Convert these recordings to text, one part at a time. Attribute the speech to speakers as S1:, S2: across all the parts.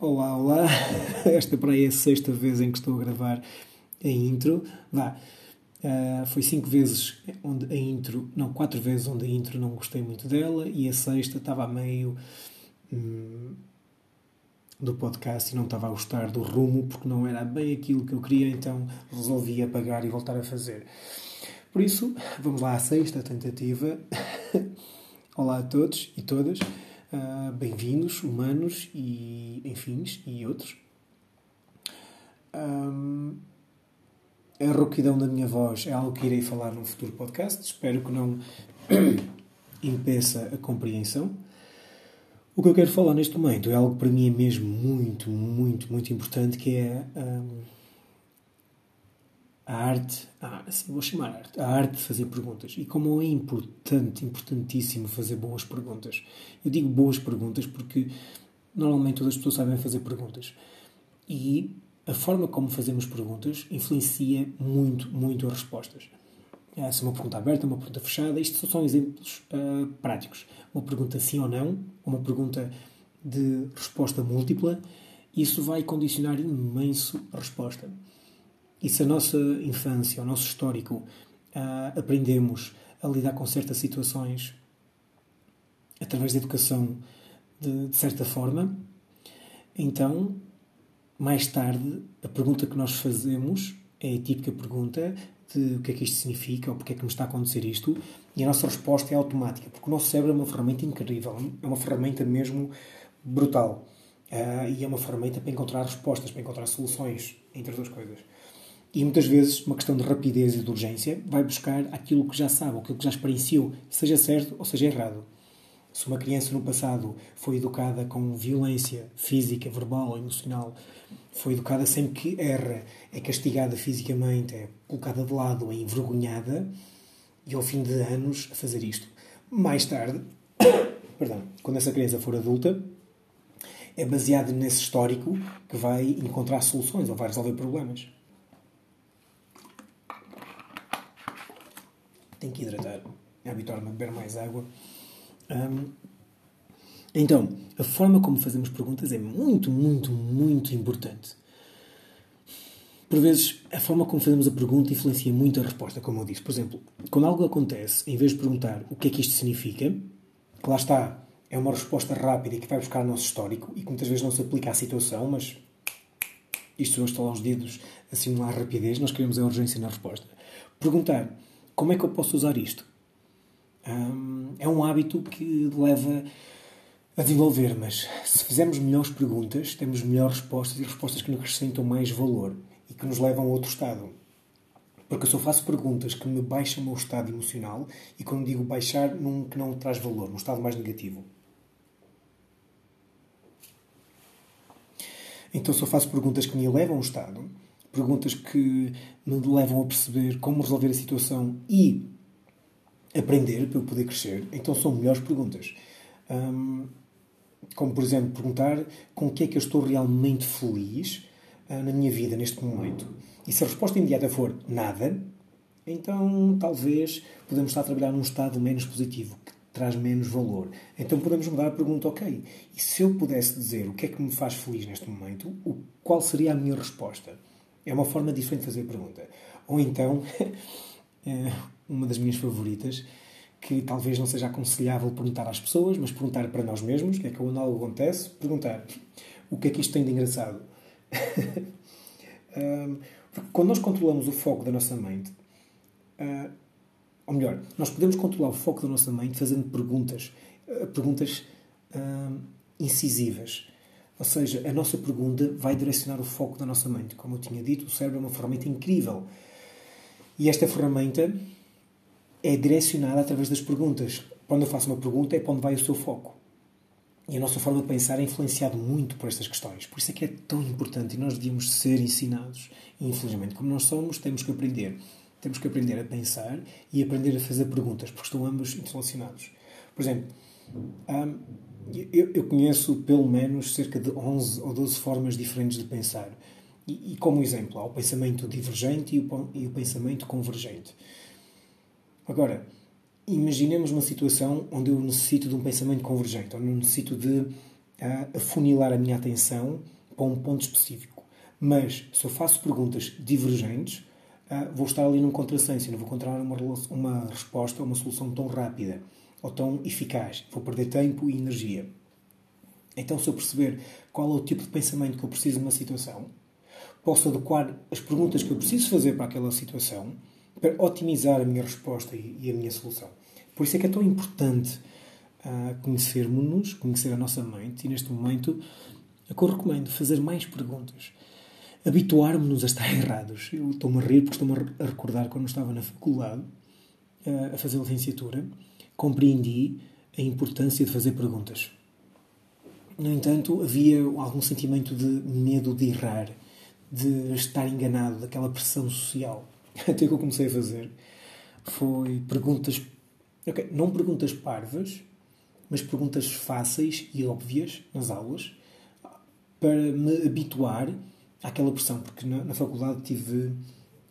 S1: Olá, olá. Esta para aí é a sexta vez em que estou a gravar a intro. Vá. Uh, foi cinco vezes onde a intro, não, quatro vezes onde a intro não gostei muito dela e a sexta estava a meio hum, do podcast e não estava a gostar do rumo porque não era bem aquilo que eu queria, então resolvi apagar e voltar a fazer. Por isso, vamos lá à sexta tentativa. Olá a todos e todas. Uh, Bem-vindos, humanos e enfins e outros. Um, a rouquidão da minha voz é algo que irei falar num futuro podcast. Espero que não impeça a compreensão. O que eu quero falar neste momento é algo que para mim é mesmo muito, muito, muito importante, que é um, a arte, ah, assim vou chamar arte, a arte de fazer perguntas. E como é importante, importantíssimo fazer boas perguntas. Eu digo boas perguntas porque normalmente todas as pessoas sabem fazer perguntas. E a forma como fazemos perguntas influencia muito, muito as respostas. É, se é uma pergunta aberta, uma pergunta fechada, isto são exemplos uh, práticos. Uma pergunta sim ou não, uma pergunta de resposta múltipla, isso vai condicionar imenso a resposta. E se a nossa infância, o nosso histórico, uh, aprendemos a lidar com certas situações através da educação de, de certa forma, então, mais tarde, a pergunta que nós fazemos é a típica pergunta de o que é que isto significa ou porque é que me está a acontecer isto e a nossa resposta é automática, porque o nosso cérebro é uma ferramenta incrível, é uma ferramenta mesmo brutal. Uh, e é uma ferramenta para encontrar respostas, para encontrar soluções, entre outras coisas. E muitas vezes, uma questão de rapidez e de urgência, vai buscar aquilo que já sabe, aquilo que já experienciou, seja certo ou seja errado. Se uma criança no passado foi educada com violência física, verbal emocional, foi educada sempre que erra, é castigada fisicamente, é colocada de lado, é envergonhada, e ao fim de anos a fazer isto. Mais tarde, perdão, quando essa criança for adulta, é baseado nesse histórico que vai encontrar soluções ou vai resolver problemas. Tenho que hidratar, habituar-me a beber mais água. Um, então, a forma como fazemos perguntas é muito, muito, muito importante. Por vezes, a forma como fazemos a pergunta influencia muito a resposta, como eu disse. Por exemplo, quando algo acontece, em vez de perguntar o que é que isto significa, que lá está, é uma resposta rápida e que vai buscar o nosso histórico e que muitas vezes não se aplica à situação, mas isto eu estou aos dedos a simular rapidez, nós queremos a urgência na resposta. Perguntar como é que eu posso usar isto? Um, é um hábito que leva a desenvolver, mas se fizermos melhores perguntas, temos melhores respostas e respostas que nos acrescentam mais valor e que nos levam a outro estado. Porque eu só faço perguntas que me baixam o meu estado emocional e quando digo baixar, num que não traz valor, num estado mais negativo. Então só faço perguntas que me elevam o estado perguntas que me levam a perceber como resolver a situação e aprender para eu poder crescer, então são melhores perguntas. Um, como, por exemplo, perguntar com o que é que eu estou realmente feliz uh, na minha vida neste momento. E se a resposta imediata for nada, então talvez podemos estar a trabalhar num estado menos positivo, que traz menos valor. Então podemos mudar a pergunta, ok, e se eu pudesse dizer o que é que me faz feliz neste momento, qual seria a minha resposta? É uma forma diferente de fazer a pergunta. Ou então, é uma das minhas favoritas, que talvez não seja aconselhável perguntar às pessoas, mas perguntar para nós mesmos, o que é que quando algo acontece, perguntar o que é que isto tem de engraçado. quando nós controlamos o foco da nossa mente, uh, ou melhor, nós podemos controlar o foco da nossa mente fazendo perguntas, uh, perguntas incisivas. Ou seja, a nossa pergunta vai direcionar o foco da nossa mente. Como eu tinha dito, o cérebro é uma ferramenta incrível. E esta ferramenta é direcionada através das perguntas. Quando eu faço uma pergunta, é para onde vai o seu foco. E a nossa forma de pensar é influenciada muito por estas questões. Por isso é que é tão importante e nós devíamos ser ensinados. E, infelizmente, como nós somos, temos que aprender. Temos que aprender a pensar e aprender a fazer perguntas, porque estão ambos interrelacionados. Por exemplo, hum, eu, eu, conheço pelo menos cerca de 11 ou 12 formas diferentes de pensar. E, e como exemplo, há o pensamento divergente e o, e o pensamento convergente. Agora, imaginemos uma situação onde eu necessito de um pensamento convergente, onde eu necessito de a afunilar a minha atenção para um ponto específico. Mas se eu faço perguntas divergentes, uh, vou estar ali num contrassenso não vou encontrar uma, uma resposta, uma solução tão rápida ou tão eficaz. Vou perder tempo e energia. Então, se eu perceber qual é o tipo de pensamento que eu preciso numa situação, posso adequar as perguntas que eu preciso fazer para aquela situação para otimizar a minha resposta e, a minha solução. Por isso é que é tão importante uh, conhecermos-nos, conhecer a nossa mente e, neste momento, é que eu recomendo fazer mais perguntas. Habituarmos-nos a estar errados. Eu estou-me a rir porque estou-me a recordar quando estava na faculdade uh, a fazer a licenciatura, compreendi a importância de fazer perguntas. No entanto, havia algum sentimento de medo de errar, de estar enganado, daquela pressão social. Até que eu comecei a fazer foi perguntas, okay, não perguntas parvas, mas perguntas fáceis e óbvias nas aulas, para me habituar àquela pressão, porque na, na faculdade tive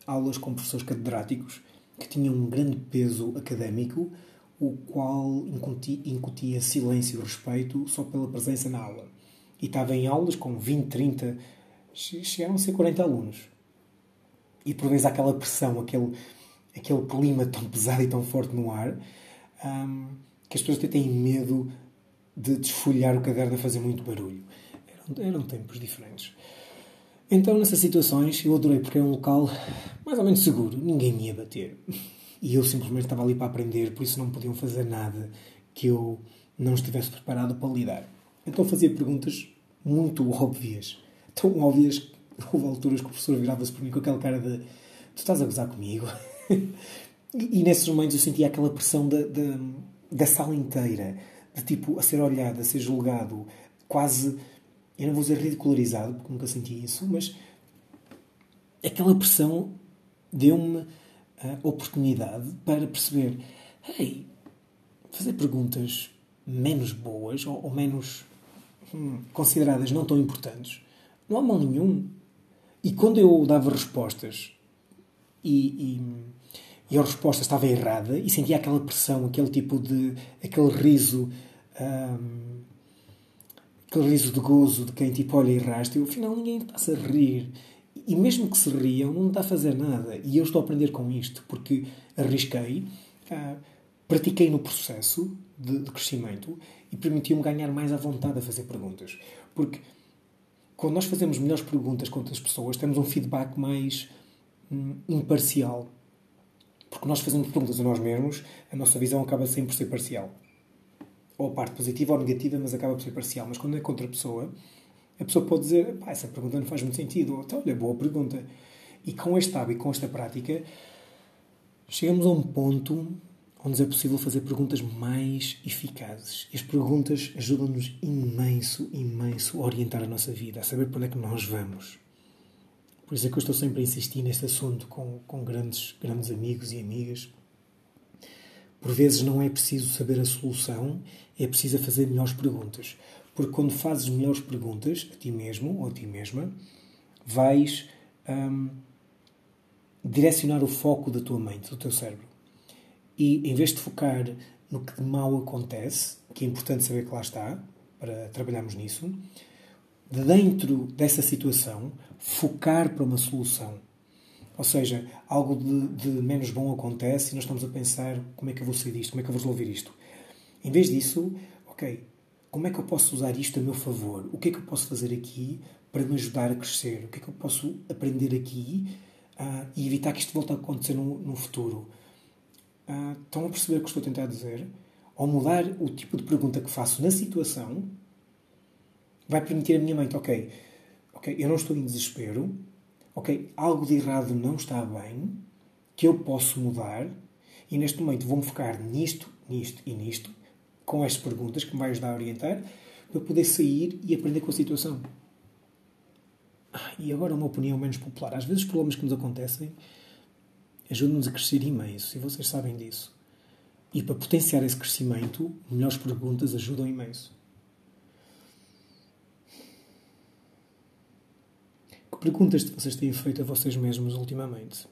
S1: aulas com professores catedráticos que tinham um grande peso académico, o qual incutia, silêncio e respeito só pela presença na aula. E estava em aulas com 20, 30, chegaram a ser 40 alunos. E por vezes aquela pressão, aquele, aquele clima tão pesado e tão forte no ar, um, que as pessoas até têm medo de desfolhar o caderno a fazer muito barulho. Eram, eram tempos diferentes. Então, nessas situações, eu adorei porque é um local mais ou menos seguro, ninguém me ia bater. E eu simplesmente estava ali para aprender, por isso não podiam fazer nada que eu não estivesse preparado para lidar. Então fazia perguntas muito óbvias. Tão óbvias que houve alturas que o professor virava-se por mim com aquela cara de tu estás a gozar comigo? e, e, nesses momentos eu sentia aquela pressão da, da, sala inteira, de tipo a ser olhado, a ser julgado, quase, eu não vou dizer ridicularizado, porque nunca senti isso, mas aquela pressão deu-me oportunidade para perceber, hey, fazer perguntas menos boas ou, ou menos hum, consideradas não tão importantes, não há mal nenhum. E quando eu dava respostas e, e, e a resposta estava errada e sentia aquela pressão, aquele tipo de. aquele riso. Um, aquele riso de gozo de quem tipo olha e rasta, e afinal ninguém está-se a rir. E mesmo que se riam, não está a fazer nada. E eu estou a aprender com isto, porque arrisquei, uh, pratiquei no processo de, de crescimento e permitiu-me ganhar mais à vontade a fazer perguntas. Porque quando nós fazemos melhores perguntas com outras pessoas, temos um feedback mais hum, imparcial. Porque nós fazemos perguntas a nós mesmos, a nossa visão acaba sempre por ser parcial. Ou a parte positiva ou negativa, mas acaba por ser parcial. Mas quando é com outra pessoa, a pessoa pode dizer, pá, essa pergunta não faz muito sentido, ou então, olha, boa pergunta. E com este hábito, com esta prática, chegamos a um ponto onde é possível fazer perguntas mais eficazes. E as perguntas ajudam-nos imenso, imenso a orientar a nossa vida, a saber para onde é que nós vamos. Por isso é que eu estou sempre a insistir neste assunto com, com grandes, grandes amigos e amigas. Por vezes não é preciso saber a solução, é preciso fazer melhores perguntas. Porque quando fazes melhores perguntas a ti mesmo ou a ti mesma, vais hum, direcionar o foco da tua mente, do teu cérebro. E em vez de focar no que de mal acontece, que é importante saber que lá está, para trabalharmos nisso, de dentro dessa situação, focar para uma solução. Ou seja, algo de, de, menos bom acontece e nós estamos a pensar como é que eu vou sair disto, como é que eu vou resolver isto. Em vez disso, ok, como é que eu posso usar isto a meu favor? O que é que eu posso fazer aqui para me ajudar a crescer? O que é que eu posso aprender aqui uh, e evitar que isto volte a acontecer no, no futuro? Uh, estão a perceber o que estou a tentar dizer? Ao mudar o tipo de pergunta que faço na situação, vai permitir a minha mente, ok, ok, eu não estou em desespero, ok, algo de errado não está bem, que eu posso mudar, e neste momento vou-me focar nisto, nisto e nisto, com estas perguntas que me vai ajudar a orientar para poder sair e aprender com a situação. E agora uma opinião menos popular. Às vezes os problemas que nos acontecem ajudam-nos a crescer imenso e vocês sabem disso. E para potenciar esse crescimento, melhores perguntas ajudam imenso. Que perguntas vocês têm feito a vocês mesmos ultimamente?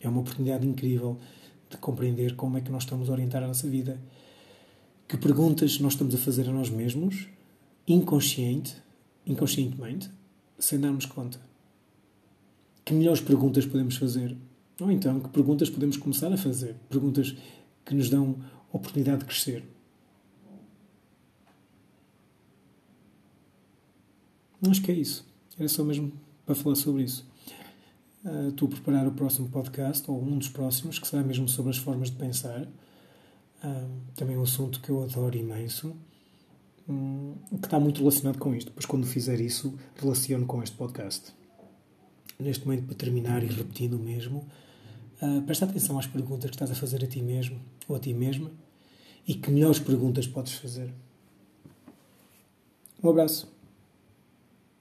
S1: É uma oportunidade incrível de compreender como é que nós estamos a orientar a nossa vida que perguntas nós estamos a fazer a nós mesmos inconsciente, inconscientemente, sem darmos conta. Que melhores perguntas podemos fazer? Ou então, que perguntas podemos começar a fazer? Perguntas que nos dão oportunidade de crescer. Acho que é isso. Era só mesmo para falar sobre isso. Uh, estou a preparar o próximo podcast, ou um dos próximos, que será mesmo sobre as formas de pensar. Também um assunto que eu adoro imenso, um, que está muito relacionado com isto. Depois, quando fizer isso, relaciono com este podcast. Neste momento, para terminar e repetindo o mesmo, uh, presta atenção às perguntas que estás a fazer a ti mesmo ou a ti mesma e que melhores perguntas podes fazer. Um abraço.